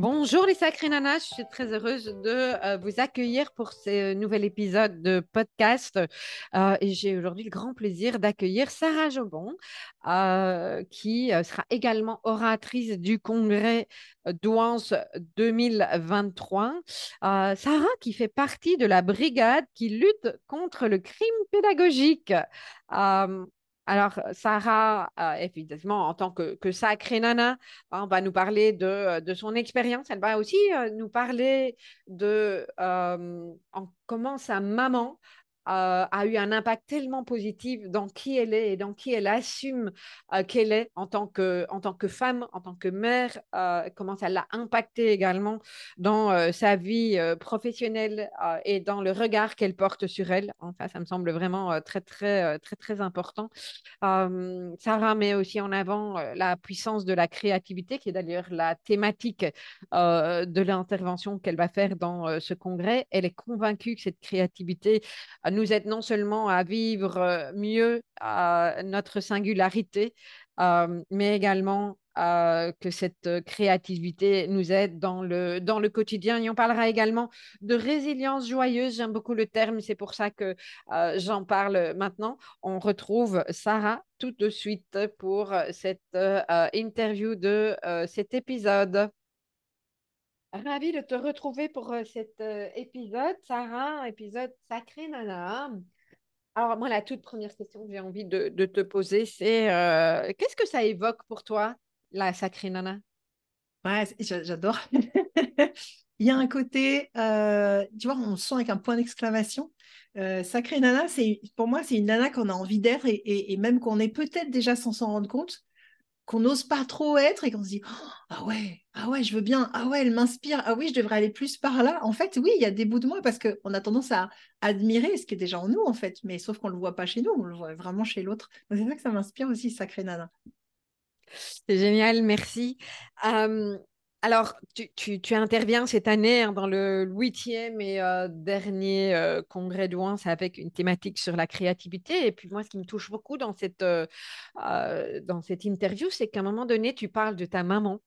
Bonjour les sacrés nanas, je suis très heureuse de euh, vous accueillir pour ce nouvel épisode de podcast. Euh, et j'ai aujourd'hui le grand plaisir d'accueillir Sarah Jobon, euh, qui sera également oratrice du congrès Douance 2023. Sarah qui fait partie de la brigade qui lutte contre le crime pédagogique. Alors, Sarah, euh, évidemment, en tant que, sacrée nana, hein, va nous parler de, de son expérience. Elle va aussi euh, nous parler de euh, comment sa maman euh, a eu un impact tellement positif dans qui elle est et dans qui elle assume euh, qu'elle est en tant, que, en tant que femme, en tant que mère, euh, comment ça l'a impacté également dans sa vie professionnelle et dans le regard qu'elle porte sur elle. Enfin, ça me semble vraiment très, très, très, très important. Sarah met aussi en avant la puissance de la créativité, qui est d'ailleurs la thématique de l'intervention qu'elle va faire dans ce congrès. Elle est convaincue que cette créativité nous aide non seulement à vivre euh, mieux à notre singularité, euh, mais également euh, que cette créativité nous aide dans le, dans le quotidien. Et on parlera également de résilience joyeuse. J'aime beaucoup le terme, c'est pour ça que j'en parle maintenant. On retrouve Sarah tout de suite pour cette interview de cet épisode. Ravie de te retrouver pour euh, cet euh, épisode, Sarah, épisode sacré nana. Alors, moi, la toute première question que j'ai envie de, te poser, c'est euh, qu'est-ce que ça évoque pour toi, la sacrée nana? Ouais, j'adore. Il y a un côté, tu vois, on sent avec un point d'exclamation. sacrée nana, pour moi, c'est une nana qu'on a envie d'être et, et, même qu'on est peut-être déjà sans s'en rendre compte qu'on n'ose pas trop être et qu'on se dit «Oh, ah ouais ah ouais je veux bien ah ouais elle m'inspire ah oui je devrais aller plus par là en fait oui il y a des bouts de moi parce qu'on a tendance à admirer ce qui est déjà en nous en fait. Mais sauf qu'on le voit pas chez nous on le voit vraiment chez l'autre. C'est ça que ça m'inspire aussi sacré nana. C'est génial merci alors, tu, interviens cette année hein, dans le huitième et euh, dernier euh, congrès c'est avec une thématique sur la créativité. Et puis moi, ce qui me touche beaucoup dans cette, euh, dans cette interview, c'est qu'à un moment donné, tu parles de ta maman,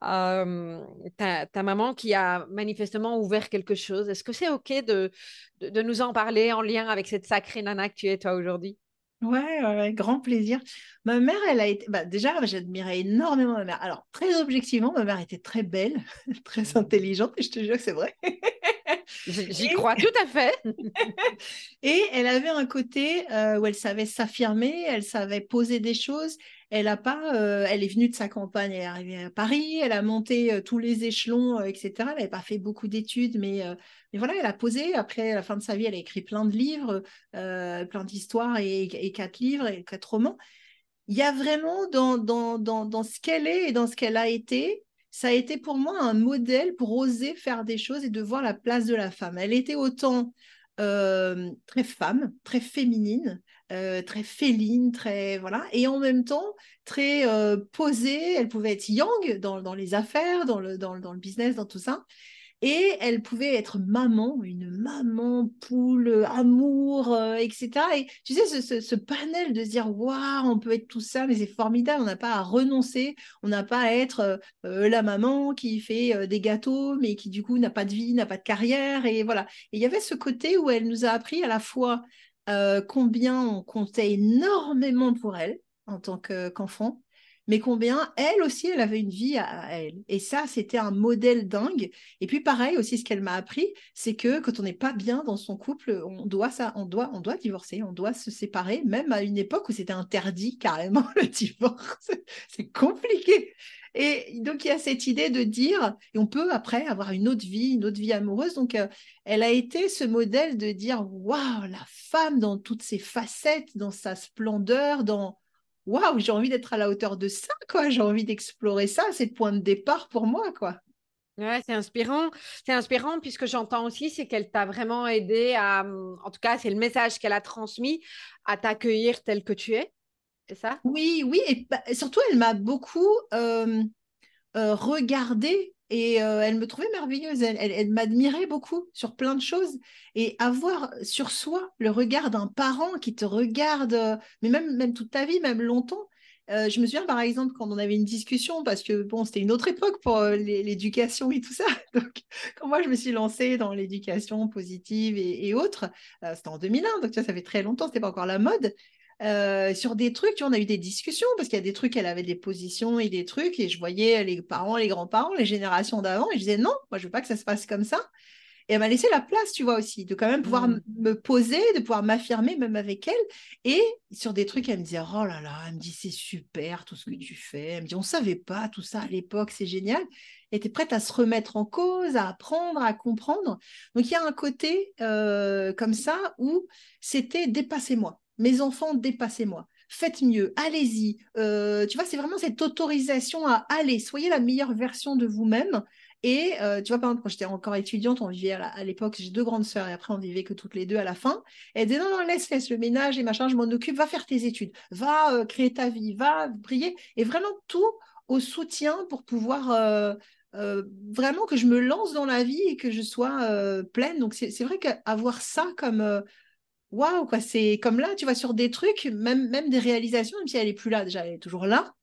ta, maman qui a manifestement ouvert quelque chose. Est-ce que c'est OK de, de, nous en parler en lien avec cette sacrée nana que tu es toi aujourd'hui? Ouais, ouais, grand plaisir. Ma mère, elle a été. Bah, déjà, j'admirais énormément ma mère. Alors, très objectivement, ma mère était très belle, très mmh. intelligente, et je te jure que c'est vrai. J'y crois tout à fait. et elle avait un côté euh, où elle savait s'affirmer, elle savait poser des choses. Elle a pas, euh, elle est venue de sa campagne, elle est arrivée à Paris, elle a monté euh, tous les échelons, etc. Elle n'avait pas fait beaucoup d'études, mais, mais voilà, elle a posé. Après, la fin de sa vie, elle a écrit plein de livres, plein d'histoires et, et, quatre livres et quatre romans. Il y a vraiment dans, dans, dans, dans ce qu'elle est et dans ce qu'elle a été, ça a été pour moi un modèle pour oser faire des choses et de voir la place de la femme. Elle était autant euh, très femme, très féminine, euh, très féline, très voilà, et en même temps très euh, posée. Elle pouvait être young dans, les affaires, dans, dans, le business, dans tout ça. Et elle pouvait être maman, une maman, poule, amour, euh, etc. Et tu sais, ce, panel de se dire, waouh, on peut être tout ça, mais c'est formidable, on n'a pas à renoncer, on n'a pas à être euh, euh, la maman qui fait des gâteaux, mais qui du coup n'a pas de vie, n'a pas de carrière. Et voilà. Et il y avait ce côté où elle nous a appris à la fois combien on comptait énormément pour elle en tant qu'enfant, mais combien elle aussi, elle avait une vie à, elle. Et ça, c'était un modèle dingue. Et puis pareil aussi, ce qu'elle m'a appris, c'est que quand on n'est pas bien dans son couple, on doit ça, on doit, on doit divorcer, on doit se séparer, même à une époque où c'était interdit carrément le divorce. c'est compliqué. Et donc, il y a cette idée de dire, et on peut après avoir une autre vie, une autre vie amoureuse. Donc, euh, elle a été ce modèle de dire, waouh, la femme dans toutes ses facettes, dans sa splendeur, dans waouh, j'ai envie d'être à la hauteur de ça, quoi. J'ai envie d'explorer ça. C'est le point de départ pour moi, quoi. Ouais, c'est inspirant. C'est inspirant puisque j'entends aussi, c'est qu'elle t'a vraiment aidé à, en tout cas, c'est le message qu'elle a transmis, à t'accueillir tel que tu es. C'est ça? Oui, oui. Et surtout, elle m'a beaucoup euh, euh, regardé et euh, elle me trouvait merveilleuse. Elle, m'admirait beaucoup sur plein de choses. Et avoir sur soi le regard d'un parent qui te regarde, euh, mais même, toute ta vie, même longtemps. Euh, je me souviens par exemple quand on avait une discussion, parce que bon, c'était une autre époque pour l'éducation et tout ça. Quand moi je me suis lancée dans l'éducation positive et, autres, c'était en 2001, donc ça, ça fait très longtemps, c'était pas encore la mode. Euh, sur des trucs, tu vois, on a eu des discussions parce qu'il y a des trucs, elle avait des positions et des trucs, et je voyais les parents, les grands-parents, les générations d'avant, et je disais non, moi je veux pas que ça se passe comme ça. Et elle m'a laissé la place, tu vois, aussi, de quand même pouvoir mmh. me poser, de pouvoir m'affirmer même avec elle. Et sur des trucs, elle me disait, oh là là, elle me dit, c'est super tout ce que tu fais. Elle me dit, on savait pas tout ça à l'époque, c'est génial. Elle était prête à se remettre en cause, à apprendre, à comprendre. Donc il y a un côté euh, comme ça où c'était dépassez-moi mes enfants, dépassez-moi. Faites mieux, allez-y. Euh, tu vois, c'est vraiment cette autorisation à aller. Soyez la meilleure version de vous-même. Et euh, tu vois, par exemple, quand j'étais encore étudiante, on vivait à l'époque, j'ai deux grandes sœurs et après on vivait que toutes les deux à la fin. elle disait non, non, laisse, laisse le ménage et machin, je m'en occupe, va faire tes études, va euh, créer ta vie, va prier. Et vraiment tout au soutien pour pouvoir vraiment que je me lance dans la vie et que je sois pleine. Donc c'est vrai qu'avoir ça comme waouh, quoi. C'est comme là, tu vois, sur des trucs, même, même des réalisations, même si elle est plus là, déjà, elle est toujours là.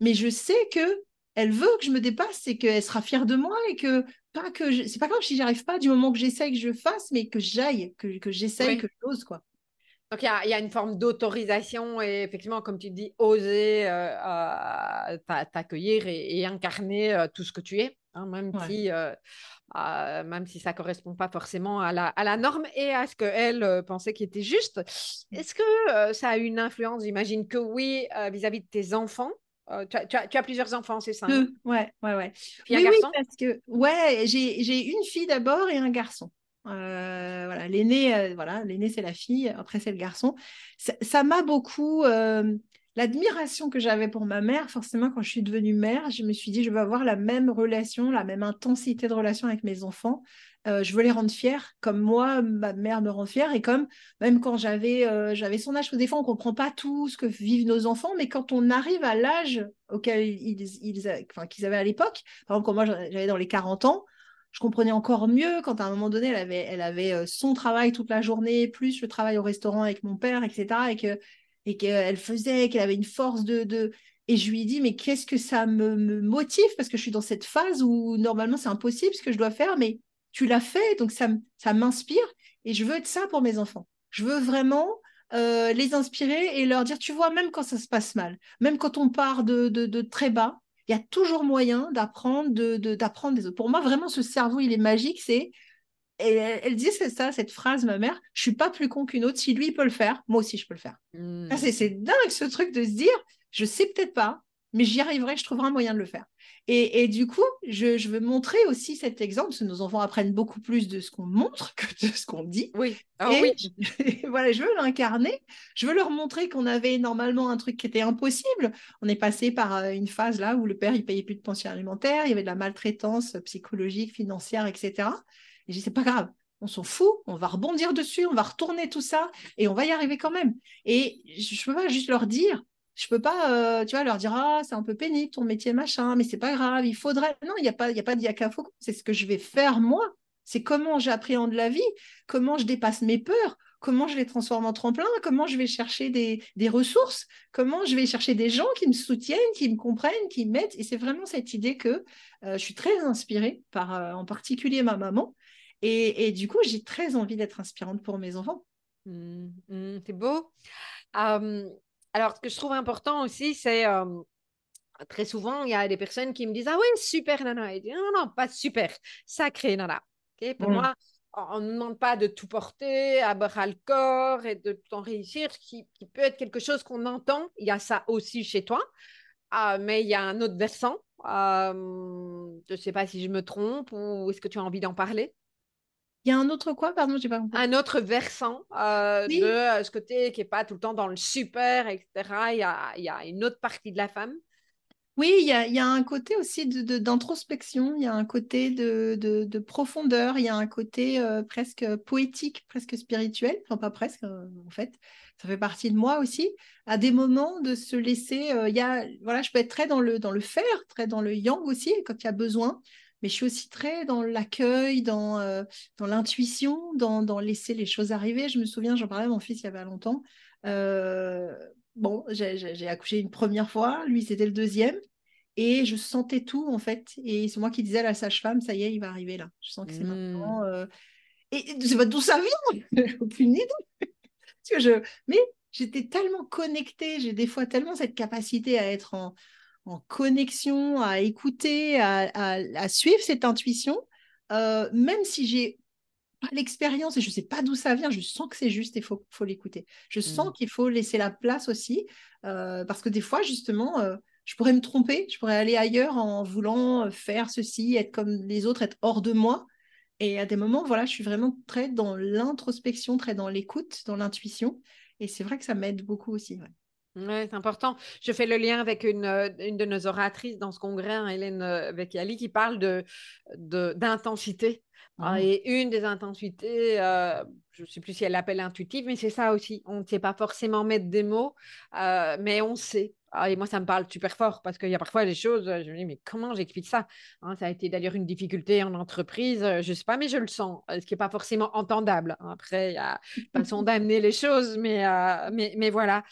Mais je sais que elle veut que je me dépasse et qu'elle sera fière de moi et que pas que je... c'est pas grave si j'y arrive pas du moment que j'essaye que je fasse, mais que j'aille, que, que j'essaye, que j'ose, quoi. Donc, il y, y a, une forme d'autorisation et effectivement, comme tu dis, oser euh, euh, t'accueillir et, incarner euh, tout ce que tu es, hein, même si euh, même si ça ne correspond pas forcément à la, à la norme et à ce qu'elle euh, pensait qui était juste. Mmh. Est-ce que euh, ça a une influence? J'imagine que oui, vis-à-vis de tes enfants. Tu as, tu, as, plusieurs enfants, c'est ça hein? Deux, ouais, ouais, ouais. oui, oui, parce que ouais, j'ai une fille d'abord et un garçon. voilà, l'aîné, voilà, l'aîné c'est la fille, après c'est le garçon. Ça m'a beaucoup l'admiration que j'avais pour ma mère, forcément, quand je suis devenue mère, je me suis dit, je veux avoir la même relation, la même intensité de relation avec mes enfants. Euh, je veux les rendre fiers, comme moi, ma mère me rend fière, et comme même quand j'avais euh, son âge, parce que des fois, on ne comprend pas tout ce que vivent nos enfants, mais quand on arrive à l'âge auquel ils, ils qu'ils avaient à l'époque, par exemple, quand moi j'avais dans les 40 ans, je comprenais encore mieux quand à un moment donné, elle avait, euh, son travail toute la journée, plus le travail au restaurant avec mon père, etc. et qu'elle faisait, qu'elle avait une force de, Et je lui ai dit, mais qu'est-ce que ça me, motive? Parce que je suis dans cette phase où normalement c'est impossible ce que je dois faire, mais tu l'as fait, donc ça, ça m'inspire et je veux être ça pour mes enfants. Je veux vraiment euh, les inspirer et leur dire, tu vois, même quand ça se passe mal, même quand on part de, de, très bas, il y a toujours moyen d'apprendre de, d'apprendre des autres. Pour moi, vraiment, ce cerveau, il est magique. C'est et elle, dit c'est ça, cette phrase, ma mère, je suis pas plus con qu'une autre. Si lui il peut le faire, moi aussi je peux le faire. Mmh. c'est dingue ce truc de se dire, je sais peut-être pas, mais j'y arriverai, je trouverai un moyen de le faire. Et, du coup, je, veux montrer aussi cet exemple, parce que nos enfants apprennent beaucoup plus de ce qu'on montre que de ce qu'on dit. Oui. Ah et oui. voilà, je veux l'incarner. Je veux leur montrer qu'on avait normalement un truc qui était impossible. On est passé par euh, une phase là où le père il payait plus de pension alimentaire, il y avait de la maltraitance psychologique, financière, etc. Et je dis, c'est pas grave, on s'en fout, on va rebondir dessus, on va retourner tout ça et on va y arriver quand même. Et je ne peux pas juste leur dire, je peux pas, euh, tu vois, leur dire, ah, c'est un peu pénible ton métier, machin, mais c'est pas grave, il faudrait. Non, il n'y a pas, il y a pas de c'est ce que je vais faire moi. C'est comment j'appréhende la vie, comment je dépasse mes peurs, comment je les transforme en tremplin, comment je vais chercher des, ressources, comment je vais chercher des gens qui me soutiennent, qui me comprennent, qui m'aident. Et c'est vraiment cette idée que euh, je suis très inspirée par, euh, en particulier ma maman, et, du coup, j'ai très envie d'être inspirante pour mes enfants. Mmh, mmh, c'est beau. alors, ce que je trouve important aussi, c'est très souvent, il y a des personnes qui me disent Ah oui, super nana. Et non, non, pas super, sacré nana. Pour mm. moi, on ne demande pas de tout porter, à bras le corps et de tout en réussir, qui, qui peut être quelque chose qu'on entend. Il y a ça aussi chez toi, euh, mais il y a un autre versant. Euh, je ne sais pas si je me trompe ou est-ce que tu as envie d'en parler? Il y a un autre quoi, pardon, j'ai pas compris. Un autre versant euh, de ce côté qui n'est pas tout le temps dans le super, etc. Il y a, il y a une autre partie de la femme oui, il y a, un côté aussi d'introspection, il y a un côté de, profondeur, il y a un côté euh, presque poétique, presque spirituel, enfin pas presque euh, en fait, ça fait partie de moi aussi. À des moments de se laisser, euh, il y a, voilà, je peux être très dans le, dans le faire, très dans le yang aussi quand il y a besoin, mais je suis aussi très dans l'accueil, dans, dans l'intuition, dans, dans, laisser les choses arriver. Je me souviens, j'en parlais à mon fils il y avait longtemps bon, j'ai accouché une première fois, lui c'était le deuxième, et je sentais tout en fait. Et c'est moi qui disais à la sage-femme, ça y est, il va arriver là. Je sens que c'est mmh. maintenant. Euh, et je sais pas d'où ça vient, aucune idée. que je... Mais j'étais tellement connectée, j'ai des fois tellement cette capacité à être en, connexion, à écouter, à, suivre cette intuition, euh, même si j'ai l'expérience et je ne sais pas d'où ça vient, je sens que c'est juste et il faut, faut l'écouter. Je sens mmh. qu'il faut laisser la place aussi, euh, parce que des fois, justement, euh, je pourrais me tromper, je pourrais aller ailleurs en voulant faire ceci, être comme les autres, être hors de moi. Et à des moments, voilà, je suis vraiment très dans l'introspection, très dans l'écoute, dans l'intuition. Et c'est vrai que ça m'aide beaucoup aussi. Oui, c'est important. Je fais le lien avec une, une, de nos oratrices dans ce congrès, hein, Hélène Vecchiali, qui parle d'intensité. De, ah, et une des intensités, euh, je ne sais plus si elle l'appelle intuitive, mais c'est ça aussi. On ne sait pas forcément mettre des mots, euh, mais on sait. Ah, et moi, ça me parle super fort parce qu'il y a parfois des choses, je me dis, mais comment j'explique ça hein, Ça a été d'ailleurs une difficulté en entreprise, euh, je ne sais pas, mais je le sens, ce qui n'est pas forcément entendable. Après, il y a façon d'amener les choses, mais, mais, mais, voilà.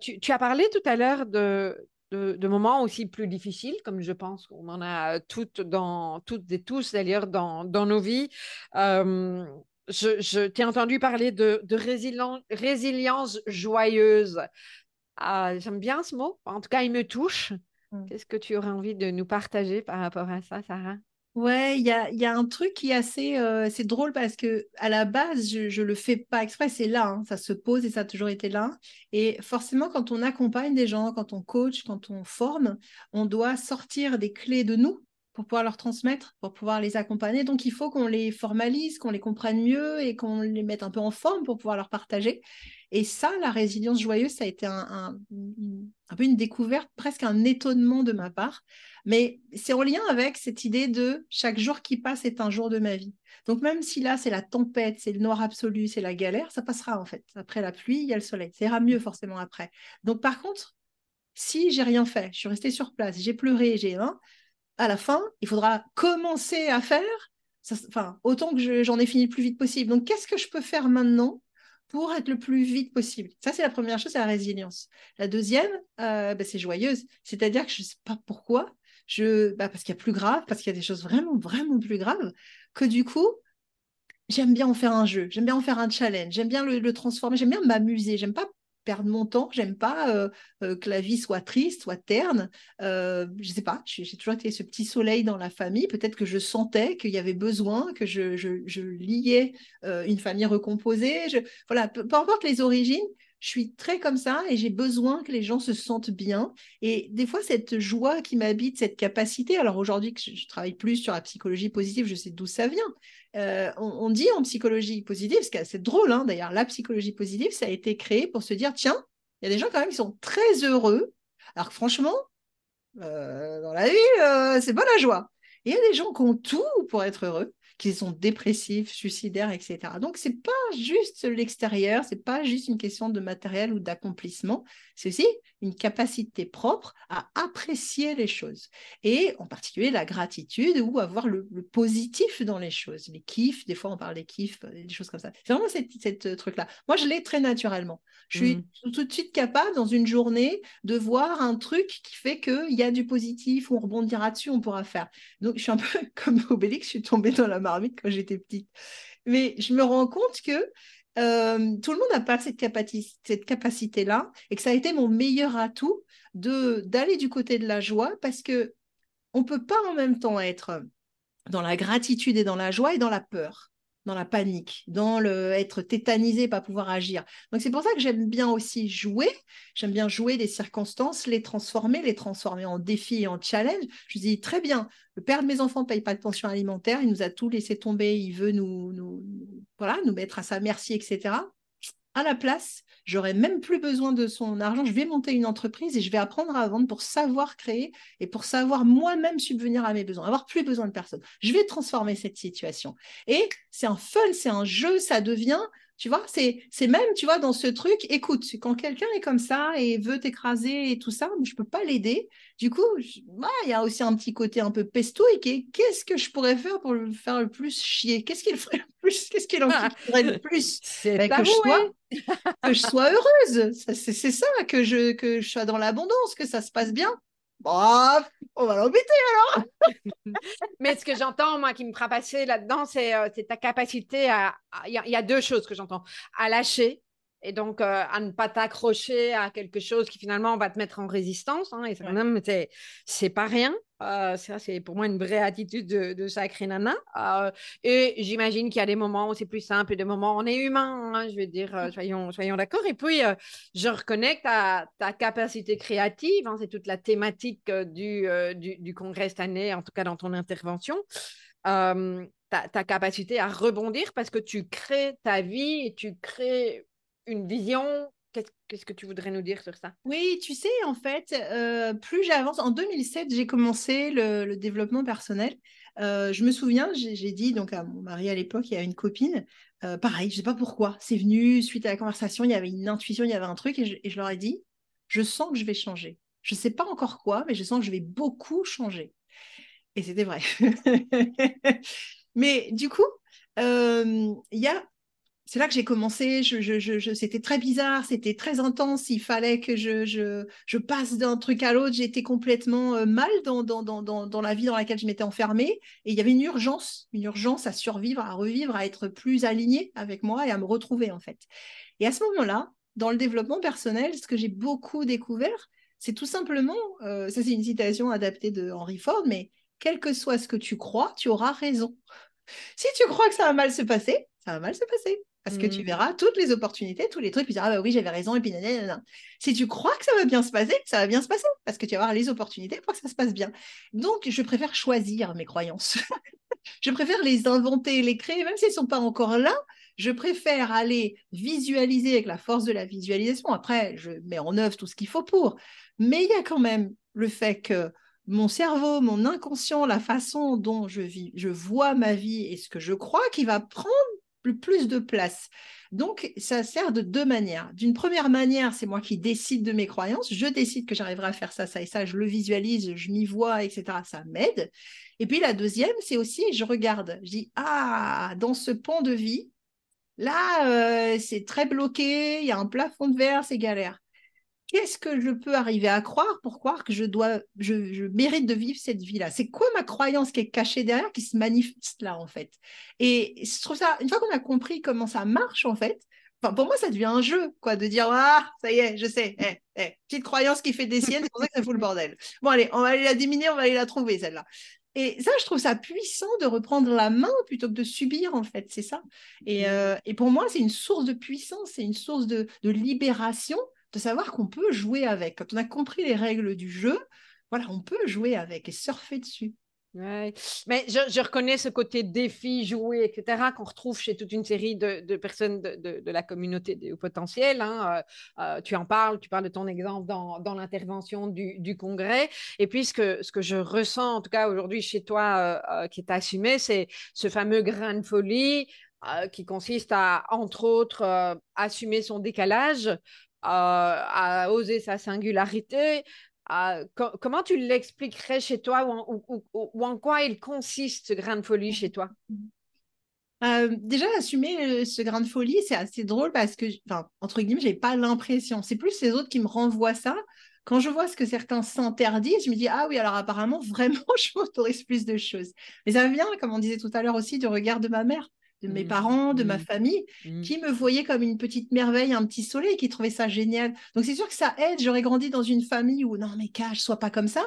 Tu, tu, as parlé tout à l'heure de, de, moments aussi plus difficiles, comme je pense qu'on en a toutes, dans, toutes et tous d'ailleurs dans, dans, nos vies. je, je t'ai entendu parler de, de résilience joyeuse. Ah, j'aime bien ce mot, en tout cas il me touche. Mmh. Qu'est-ce que tu aurais envie de nous partager par rapport à ça, Sarah? Ouais, il y a, y a, un truc qui est assez euh, c'est drôle parce que à la base, je ne le fais pas exprès, c'est là, hein, ça se pose et ça a toujours été là. Et forcément, quand on accompagne des gens, quand on coach, quand on forme, on doit sortir des clés de nous pour pouvoir leur transmettre, pour pouvoir les accompagner. Donc, il faut qu'on les formalise, qu'on les comprenne mieux et qu'on les mette un peu en forme pour pouvoir leur partager. Et ça, la résilience joyeuse, ça a été un, peu une découverte, presque un étonnement de ma part. Mais c'est en lien avec cette idée de chaque jour qui passe est un jour de ma vie. Donc, même si là, c'est la tempête, c'est le noir absolu, c'est la galère, ça passera en fait. Après la pluie, il y a le soleil. Ça ira mieux forcément après. Donc, par contre, si j'ai rien fait, je suis restée sur place, j'ai pleuré, j'ai un, à la fin, il faudra commencer à faire, enfin, autant que j'en ai fini le plus vite possible. Donc, qu'est-ce que je peux faire maintenant pour être le plus vite possible Ça, c'est la première chose, c'est la résilience. La deuxième, euh, bah, c'est joyeuse. C'est-à-dire que je ne sais pas pourquoi, je, bah, parce qu'il y a plus grave, parce qu'il y a des choses vraiment, vraiment plus graves, que du coup, j'aime bien en faire un jeu, j'aime bien en faire un challenge, j'aime bien le, le transformer, j'aime bien m'amuser, j'aime pas perdre mon temps. J'aime pas euh, euh, que la vie soit triste, soit terne. Euh, je sais pas, j'ai toujours été ce petit soleil dans la famille. Peut-être que je sentais qu'il y avait besoin, que je, liais une famille recomposée. Je, voilà, peu, importe les origines, je suis très comme ça et j'ai besoin que les gens se sentent bien. Et des fois, cette joie qui m'habite, cette capacité, alors aujourd'hui que je, travaille plus sur la psychologie positive, je sais d'où ça vient. Euh, on, dit en psychologie positive, ce qui est assez drôle hein, d'ailleurs, la psychologie positive, ça a été créé pour se dire, tiens, il y a des gens quand même qui sont très heureux, alors que franchement, euh, dans la vie, euh, c'est pas la joie. Il y a des gens qui ont tout pour être heureux qui sont dépressifs, suicidaires, etc. Donc, c'est pas juste l'extérieur, c'est pas juste une question de matériel ou d'accomplissement, c'est aussi une capacité propre à apprécier les choses. Et en particulier la gratitude ou avoir le, positif dans les choses. Les kiffs, des fois on parle des kiffs, euh, des choses comme ça. C'est vraiment cette, euh, truc-là. Moi, je l'ai très naturellement. Je suis mmh. tout de suite capable, dans une journée, de voir un truc qui fait qu'il y a du positif, on rebondira dessus, on pourra faire. Donc, je suis un peu comme Obélix, je suis tombée dans la marmite quand j'étais petite. Mais je me rends compte que euh, tout le monde n'a pas cette, capacité, cette capacité-là et que ça a été mon meilleur atout d'aller du côté de la joie parce que on peut pas en même temps être dans la gratitude et dans la joie et dans la peur dans la panique, dans le être tétanisé, pas pouvoir agir. Donc c'est pour ça que j'aime bien aussi jouer. J'aime bien jouer des circonstances, les transformer, les transformer en défis et en challenge. Je dis très bien, le père de mes enfants paye pas de pension alimentaire, il nous a tout laissé tomber, il veut nous, nous, voilà, nous mettre à sa merci, etc. À la place, j'aurais même plus besoin de son argent. Je vais monter une entreprise et je vais apprendre à vendre pour savoir créer et pour savoir moi-même subvenir à mes besoins, avoir plus besoin de personne. Je vais transformer cette situation. Et c'est un fun, c'est un jeu, ça devient tu vois, c'est, c'est même, tu vois, dans ce truc, écoute, quand quelqu'un est comme ça et veut t'écraser et tout ça, je ne peux pas l'aider. Du coup, il y a aussi un petit côté un peu pestouille qui est qu'est-ce que je pourrais faire pour le faire le plus chier? Qu'est-ce qu'il ferait le plus Qu'est-ce qu'il en ferait le plus? C'est ben, que, je sois, que je sois heureuse. c'est, c'est ça, que je, que je sois dans l'abondance, que ça se passe bien. Bon, on va l'embêter alors. Mais ce que j'entends, moi, qui me fera passer là-dedans, c'est euh, ta capacité à. Il y, a deux choses que j'entends. À lâcher et donc euh, à ne pas t'accrocher à quelque chose qui finalement va te mettre en résistance. Hein, et ça, c'est pas rien. Euh, ça, c'est pour moi une vraie attitude de, de sacré nana. Euh, et j'imagine qu'il y a des moments où c'est plus simple et des moments où on est humain, hein, je veux dire, mmh. soyons, soyons d'accord. Et puis, je reconnais ta, ta capacité créative, hein, c'est toute la thématique du, du, du, congrès cette année, en tout cas dans ton intervention. Ta, ta, capacité à rebondir parce que tu crées ta vie et tu crées une vision Qu'est-ce que tu voudrais nous dire sur ça? Oui, tu sais, en fait, euh, plus j'avance, en 2007, j'ai commencé le, développement personnel. Euh, je me souviens, j'ai dit donc à mon mari à l'époque, y a une copine, euh, pareil, je ne sais pas pourquoi, c'est venu suite à la conversation, il y avait une intuition, il y avait un truc, et je, leur ai dit, je sens que je vais changer. Je ne sais pas encore quoi, mais je sens que je vais beaucoup changer. Et c'était vrai. mais du coup, il y a c'est là que j'ai commencé. C'était très bizarre, c'était très intense. Il fallait que je, passe d'un truc à l'autre. J'étais complètement euh, mal dans, dans, la vie dans laquelle je m'étais enfermée. Et il y avait une urgence, une urgence à survivre, à revivre, à être plus alignée avec moi et à me retrouver en fait. Et à ce moment-là, dans le développement personnel, ce que j'ai beaucoup découvert, c'est tout simplement, euh, ça c'est une citation adaptée de Henry Ford, mais quel que soit ce que tu crois, tu auras raison. Si tu crois que ça va mal se passer, ça va mal se passer parce que tu mmh. verras toutes les opportunités, tous les trucs, puis tu diras, ah bah oui, j'avais raison, et puis nanana. Si tu crois que ça va bien se passer, ça va bien se passer, parce que tu vas avoir les opportunités pour que ça se passe bien. Donc, je préfère choisir mes croyances. je préfère les inventer, les créer, même s'ils ne sont pas encore là. Je préfère aller visualiser avec la force de la visualisation. Après, je mets en œuvre tout ce qu'il faut pour. Mais il y a quand même le fait que mon cerveau, mon inconscient, la façon dont je vis, je vois ma vie et ce que je crois qui va prendre plus de place. Donc, ça sert de deux manières. D'une première manière, c'est moi qui décide de mes croyances. Je décide que j'arriverai à faire ça, ça et ça. Je le visualise, je m'y vois, etc. Ça m'aide. Et puis la deuxième, c'est aussi, je regarde. Je dis, ah, dans ce pont de vie, là, euh, c'est très bloqué, il y a un plafond de verre, c'est galère qu'est-ce que je peux arriver à croire pour croire que je dois, je, mérite de vivre cette vie-là? C'est quoi ma croyance qui est cachée derrière, qui se manifeste là en fait? Et je trouve ça, une fois qu'on a compris comment ça marche en fait, Enfin, pour moi, ça devient un jeu, quoi, de dire ah, ça y est, je sais, eh, eh, petite croyance qui fait des siennes, c'est pour ça que ça fout le bordel. Bon, allez, on va aller la diminuer, on va aller la trouver celle-là. Et ça, je trouve ça puissant de reprendre la main plutôt que de subir, en fait, c'est ça. Et, mmh. euh, et, pour moi, c'est une source de puissance, c'est une source de, de libération de savoir qu'on peut jouer avec. Quand on a compris les règles du jeu, voilà, on peut jouer avec et surfer dessus. Ouais. Mais je, reconnais ce côté défi, jouer, etc., qu'on retrouve chez toute une série de, personnes de, la communauté des potentiels. Hein. Euh, euh, tu en parles, tu parles de ton exemple dans, l'intervention du, congrès. Et puis, ce que, ce que je ressens, en tout cas aujourd'hui chez toi, euh, qui est assumé, c'est ce fameux grain de folie qui consiste à, entre autres, assumer son décalage, à oser sa singularité. comment tu l'expliquerais chez toi ou en, quoi il consiste ce grain de folie chez toi? Euh, déjà, assumer ce grain de folie, c'est assez drôle parce que, entre guillemets, j'ai pas l'impression. C'est plus les autres qui me renvoient ça. Quand je vois ce que certains s'interdisent, je me dis, ah oui, alors apparemment, vraiment, je m'autorise plus de choses. Mais ça vient, comme on disait tout à l'heure aussi, du regard de ma mère. De mes mmh. parents, de ma mmh. famille, mmh. qui me voyaient comme une petite merveille, un petit soleil, qui trouvaient ça génial. Donc c'est sûr que ça aide. J'aurais grandi dans une famille où non mais cache, sois pas comme ça.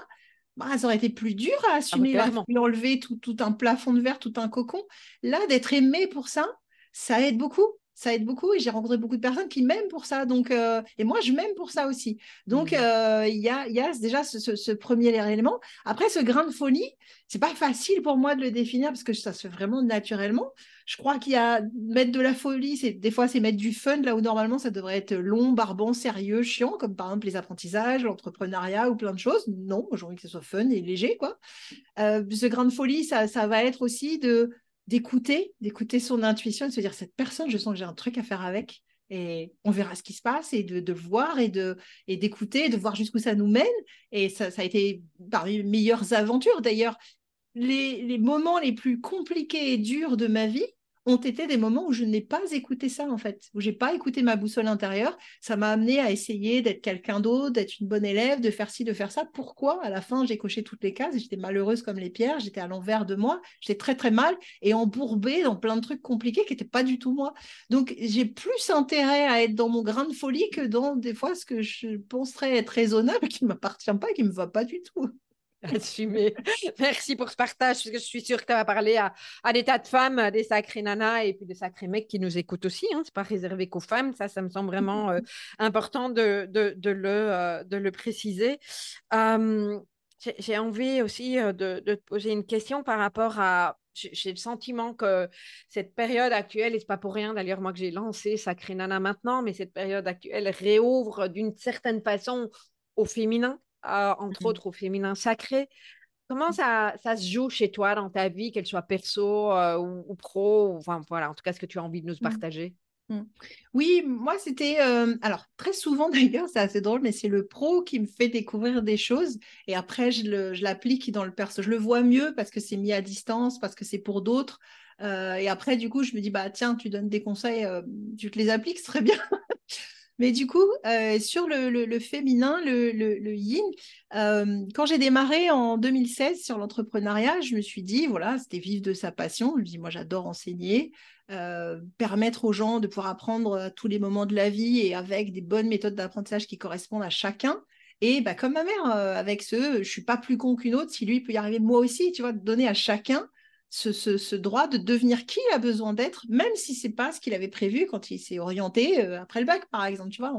Bah, ça aurait été plus dur à assumer, ah enlever tout, tout, un plafond de verre, tout un cocon. Là, d'être aimé pour ça, ça aide beaucoup ça aide beaucoup et j'ai rencontré beaucoup de personnes qui m'aiment pour ça. Donc, euh, et moi, je m'aime pour ça aussi. Donc, mmh. euh, il y, a, y, a, déjà ce, premier élément. Après, ce grain de folie, c'est pas facile pour moi de le définir parce que ça se fait vraiment naturellement. Je crois qu'il y a mettre de la folie, c'est des fois c'est mettre du fun là où normalement ça devrait être long, barbant, sérieux, chiant, comme par exemple les apprentissages, l'entrepreneuriat ou plein de choses. Non, j'ai envie que ce soit fun et léger, quoi. Euh, ce grain de folie, ça, ça va être aussi de d'écouter, d'écouter son intuition, de se dire cette personne, je sens que j'ai un truc à faire avec et on verra ce qui se passe et de, de voir et de et d'écouter, de voir jusqu'où ça nous mène. Et ça, a été parmi les meilleures aventures. D'ailleurs, les moments les plus compliqués et durs de ma vie, ont été des moments où je n'ai pas écouté ça en fait, où j'ai pas écouté ma boussole intérieure. Ça m'a amené à essayer d'être quelqu'un d'autre, d'être une bonne élève, de faire ci, de faire ça. Pourquoi? À la fin, j'ai coché toutes les cases. J'étais malheureuse comme les pierres. J'étais à l'envers de moi. J'étais très très mal et embourbée dans plein de trucs compliqués qui n'étaient pas du tout moi. Donc j'ai plus intérêt à être dans mon grain de folie que dans des fois ce que je penserais être raisonnable, qui ne m'appartient pas, et qui me va pas du tout. Assumé. Merci pour ce partage, parce que je suis sûre que tu vas parler à, à, des tas de femmes, des sacrés nanas et puis des sacrés mecs qui nous écoutent aussi. Hein. Ce n'est pas réservé qu'aux femmes. Ça, ça me semble vraiment euh, important de, de, de le, euh, de le préciser. J'ai envie aussi euh, de, de, te poser une question par rapport à. J'ai le sentiment que cette période actuelle, et c'est pas pour rien d'ailleurs moi que j'ai lancé Sacré Nana maintenant, mais cette période actuelle réouvre d'une certaine façon au féminin entre mmh autres au féminin sacré. Comment mmh. ça, ça, se joue chez toi dans ta vie, qu'elle soit perso euh, ou, pro Enfin, voilà, en tout cas, ce que tu as envie de nous mmh. partager? Oui, moi, c'était. Euh, alors, très souvent d'ailleurs, c'est assez drôle, mais c'est le pro qui me fait découvrir des choses. Et après, je l'applique dans le perso. Je le vois mieux parce que c'est mis à distance, parce que c'est pour d'autres. Euh, et après, du coup, je me dis, bah tiens, tu donnes des conseils, tu te les appliques, ce serait bien. Mais du coup, euh, sur le, féminin, le, yin, euh, quand j'ai démarré en 2016 sur l'entrepreneuriat, je me suis dit, voilà, c'était vivre de sa passion. Je me dis, moi, j'adore enseigner, euh, permettre aux gens de pouvoir apprendre à tous les moments de la vie et avec des bonnes méthodes d'apprentissage qui correspondent à chacun. Et bah, comme ma mère, avec ce, je suis pas plus con qu'une autre, si lui peut y arriver, moi aussi, tu vois, donner à chacun ce, droit de devenir qui il a besoin d'être, même si c'est pas ce qu'il avait prévu quand il s'est orienté euh, après le bac, par exemple. Tu vois,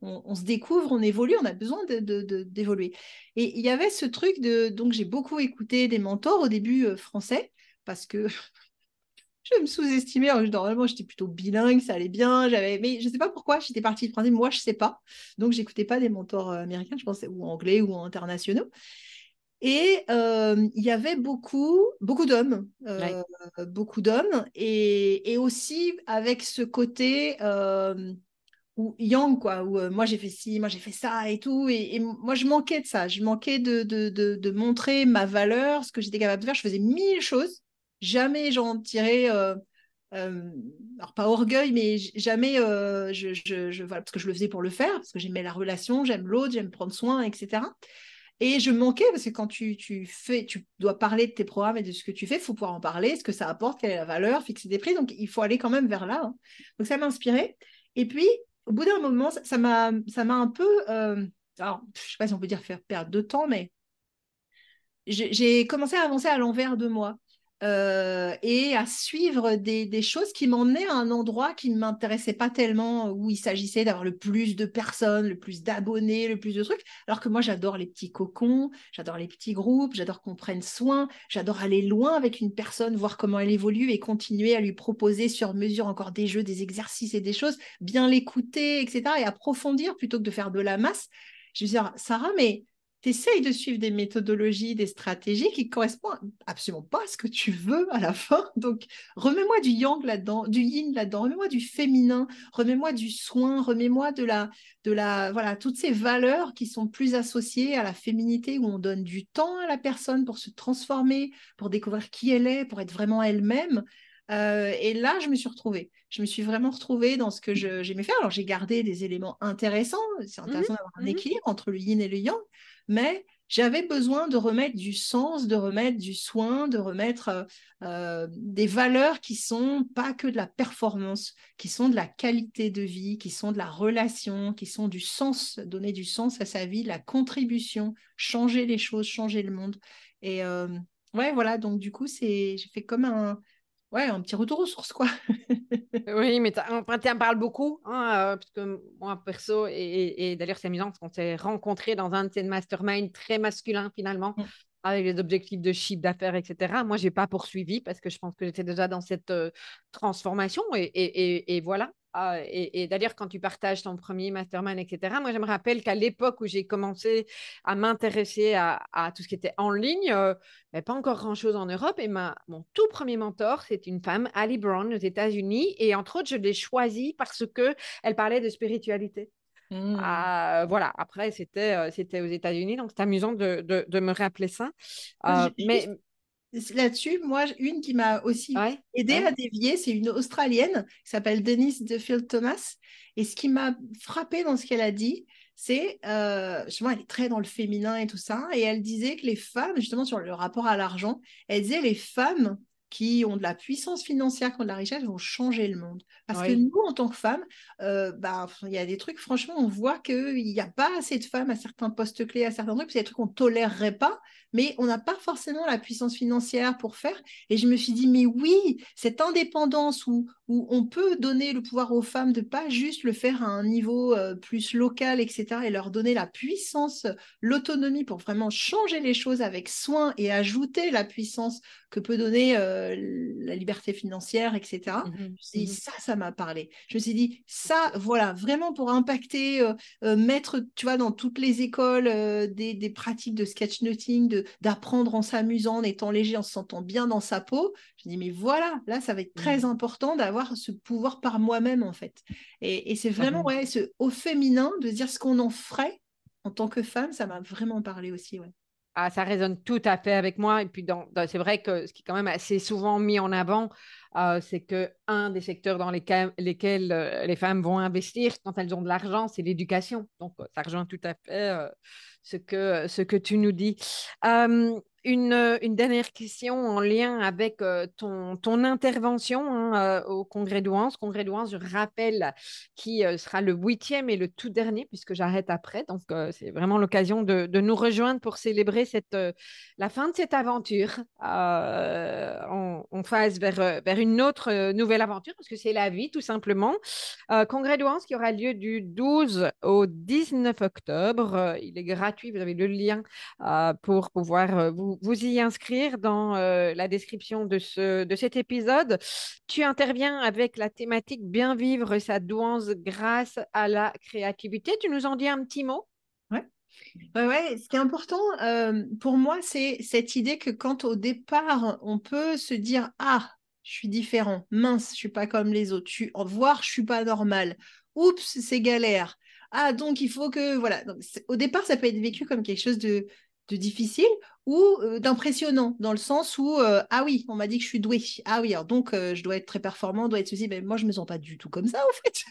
on, se découvre, on évolue, on a besoin d'évoluer. De, Et il y avait ce truc de, donc j'ai beaucoup écouté des mentors au début euh, français parce que je me sous-estimais. Normalement, j'étais plutôt bilingue, ça allait bien. J'avais, mais je sais pas pourquoi j'étais partie de français. Moi, je sais pas. Donc, j'écoutais pas des mentors euh, américains, je pensais ou anglais ou internationaux. Et euh, il y avait beaucoup, beaucoup d'hommes, euh, beaucoup d'hommes, et, aussi avec ce côté euh, où yang, quoi, où moi j'ai fait ci, moi j'ai fait ça et tout, et, moi je manquais de ça, je manquais de, de, de, montrer ma valeur, ce que j'étais capable de faire, je faisais mille choses, jamais j'en tirais, alors pas orgueil, mais jamais, je, je, je, voilà, parce que je le faisais pour le faire, parce que j'aimais la relation, j'aime l'autre, j'aime prendre soin, etc. Et je manquais parce que quand tu, fais, tu dois parler de tes programmes et de ce que tu fais, il faut pouvoir en parler, ce que ça apporte, quelle est la valeur, fixer des prix. Donc, il faut aller quand même vers là. Hein. Donc, ça m'a inspiré. Et puis, au bout d'un moment, ça m'a ça m'a un peu, euh, alors, je ne sais pas si on peut dire faire perdre de temps, mais j'ai commencé à avancer à l'envers de moi. Euh, et à suivre des, choses qui m'emmenaient à un endroit qui ne m'intéressait pas tellement, où il s'agissait d'avoir le plus de personnes, le plus d'abonnés, le plus de trucs. Alors que moi, j'adore les petits cocons, j'adore les petits groupes, j'adore qu'on prenne soin, j'adore aller loin avec une personne, voir comment elle évolue et continuer à lui proposer sur mesure encore des jeux, des exercices et des choses, bien l'écouter, etc. et approfondir plutôt que de faire de la masse. Je me dis, Sarah, mais tu de suivre des méthodologies, des stratégies qui correspondent absolument pas à ce que tu veux à la fin. Donc, remets-moi du yang là-dedans, du yin là-dedans, remets-moi du féminin, remets-moi du soin, remets-moi de la, de la, voilà, toutes ces valeurs qui sont plus associées à la féminité où on donne du temps à la personne pour se transformer, pour découvrir qui elle est, pour être vraiment elle-même. Euh, et là, je me suis retrouvée. Je me suis vraiment retrouvée dans ce que j'aimais faire. Alors, j'ai gardé des éléments intéressants. C'est intéressant mmh d'avoir un mmh équilibre entre le yin et le yang mais j'avais besoin de remettre du sens, de remettre du soin, de remettre euh, euh, des valeurs qui sont pas que de la performance, qui sont de la qualité de vie, qui sont de la relation, qui sont du sens, donner du sens à sa vie, la contribution, changer les choses, changer le monde. Et euh, ouais, voilà, donc du coup, c'est, j'ai fait comme un, ouais, un petit retour aux sources, quoi. oui, mais tu en parles beaucoup, hein, euh, parce que moi, perso, et, d'ailleurs, c'est amusant parce qu'on s'est rencontrés dans un de ces masterminds très masculin, finalement, mm. avec les objectifs de chiffre d'affaires, etc. Moi, je n'ai pas poursuivi parce que je pense que j'étais déjà dans cette euh, transformation, et, et voilà. Ah, et, d'ailleurs, quand tu partages ton premier mastermind, etc., moi, je me rappelle qu'à l'époque où j'ai commencé à m'intéresser à, tout ce qui était en ligne, euh, avait pas encore grand-chose en Europe. Et ma, mon tout premier mentor, c'est une femme, Ali Brown, aux États-Unis. Et entre autres, je l'ai choisie parce qu'elle parlait de spiritualité. Mmh. Ah, voilà, après, c'était euh, c'était aux États-Unis, donc c'est amusant de, de, me rappeler ça. Euh, mais là-dessus, moi, une qui m'a aussi aidé à dévier, c'est une Australienne qui s'appelle Denise DeField Thomas. Et ce qui m'a frappé dans ce qu'elle a dit, c'est, euh, justement, elle est très dans le féminin et tout ça. Et elle disait que les femmes, justement, sur le rapport à l'argent, elle disait les femmes qui ont de la puissance financière, qui ont de la richesse, vont changer le monde. Parce que nous, en tant que femmes, euh, bah, il y a des trucs, franchement, on voit qu'il n'y a pas assez de femmes à certains postes clés, à certains trucs, c'est des trucs qu'on ne tolérerait pas, mais on n'a pas forcément la puissance financière pour faire. Et je me suis dit, mais oui, cette indépendance où, où on peut donner le pouvoir aux femmes de pas juste le faire à un niveau euh, plus local, etc., et leur donner la puissance, l'autonomie pour vraiment changer les choses avec soin et ajouter la puissance que peut donner euh, la liberté financière, etc. Mmh je me suis dit, mmh ça, ça m'a parlé. Je me suis dit, ça, voilà, vraiment pour impacter, euh, mettre, tu vois, dans toutes les écoles des, des, pratiques de sketchnoting, d'apprendre en s'amusant, en étant léger, en se sentant bien dans sa peau. Je dis, mais voilà, là, ça va être très mmh. important d'avoir ce pouvoir par moi-même, en fait. Et, c'est vraiment, ouais, ce, au féminin, de dire ce qu'on en ferait en tant que femme, ça m'a vraiment parlé aussi, ouais. Ah, ça résonne tout à fait avec moi. Et puis, c'est vrai que ce qui est quand même assez souvent mis en avant, euh, c'est que un des secteurs dans lesquels, lesquels euh, les femmes vont investir quand elles ont de l'argent, c'est l'éducation. Donc, ça rejoint tout à fait euh, ce, que, ce que tu nous dis. Une, dernière question en lien avec ton, ton, intervention hein, au Congrès d'Ouance. Congrès d'Ouance, je rappelle, qui sera le huitième et le tout dernier, puisque j'arrête après. Donc, c'est vraiment l'occasion de, nous rejoindre pour célébrer cette, la fin de cette aventure en, en, vers, vers une autre nouvelle aventure, parce que c'est la vie, tout simplement. Congrès d'Ouance qui aura lieu du 12 au 19 octobre. il est gratuit, vous avez le lien pour pouvoir vous vous, y inscrire dans euh, la description de, ce, de cet épisode. Tu interviens avec la thématique Bien vivre sa douance grâce à la créativité. Tu nous en dis un petit mot? Ouais. Ouais, ce qui est important euh, pour moi, c'est cette idée que quand au départ, on peut se dire Ah, je suis différent, mince, je suis pas comme les autres, je voir, je suis pas normal, oups, c'est galère. Ah, donc il faut que. Voilà. Au départ, ça peut être vécu comme quelque chose de difficile ou euh, d'impressionnant, dans le sens où, euh, ah oui, on m'a dit que je suis douée. Ah oui, donc euh, je dois être très performant, dois être ceci, mais moi je me sens pas du tout comme ça, en fait.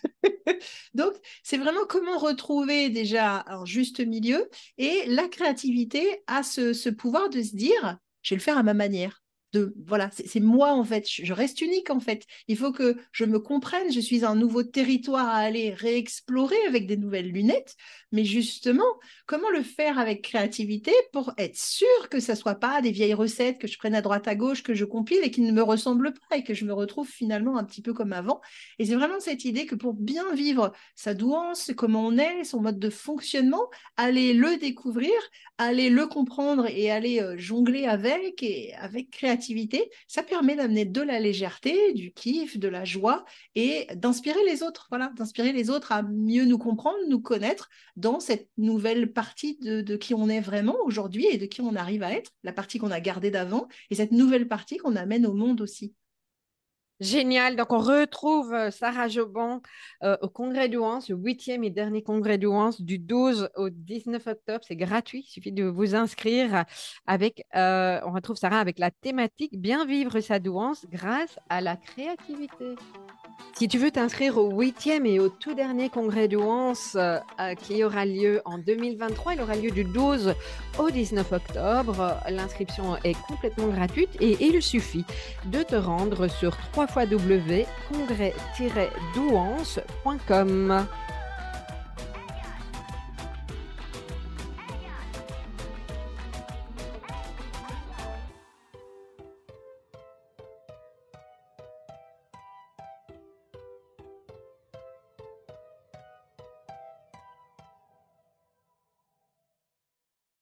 donc, c'est vraiment comment retrouver déjà un juste milieu et la créativité a ce pouvoir de se dire, je vais le faire à ma manière voilà, c'est moi en fait, je reste unique en fait. Il faut que je me comprenne, je suis un nouveau territoire à aller réexplorer avec des nouvelles lunettes, mais justement, comment le faire avec créativité pour être sûr que ça soit pas des vieilles recettes que je prenne à droite à gauche, que je compile et qui ne me ressemblent pas et que je me retrouve finalement un petit peu comme avant? Et c'est vraiment cette idée que pour bien vivre sa douance, comment on est, son mode de fonctionnement, aller le découvrir, aller le comprendre et aller euh, jongler avec et avec créativité ça permet d'amener de la légèreté, du kiff, de la joie et d'inspirer les autres, d'inspirer les autres à mieux nous comprendre, nous connaître dans cette nouvelle partie de, qui on est vraiment aujourd'hui et de qui on arrive à être, la partie qu'on a gardée d'avant et cette nouvelle partie qu'on amène au monde aussi. Génial. Donc, on retrouve euh, Sarah Joban euh, au congrès d'Ouance, le huitième et dernier congrès d'Ouance du 12 au 19 octobre. C'est gratuit. Il suffit de vous inscrire avec, euh, on retrouve Sarah avec la thématique Bien vivre sa douance grâce à la créativité. Si tu veux t'inscrire au huitième et au tout dernier congrès du euh, qui aura lieu en 2023, il aura lieu du 12 au 19 octobre. L'inscription est complètement gratuite et il suffit de te rendre sur www.congrès-douance.com.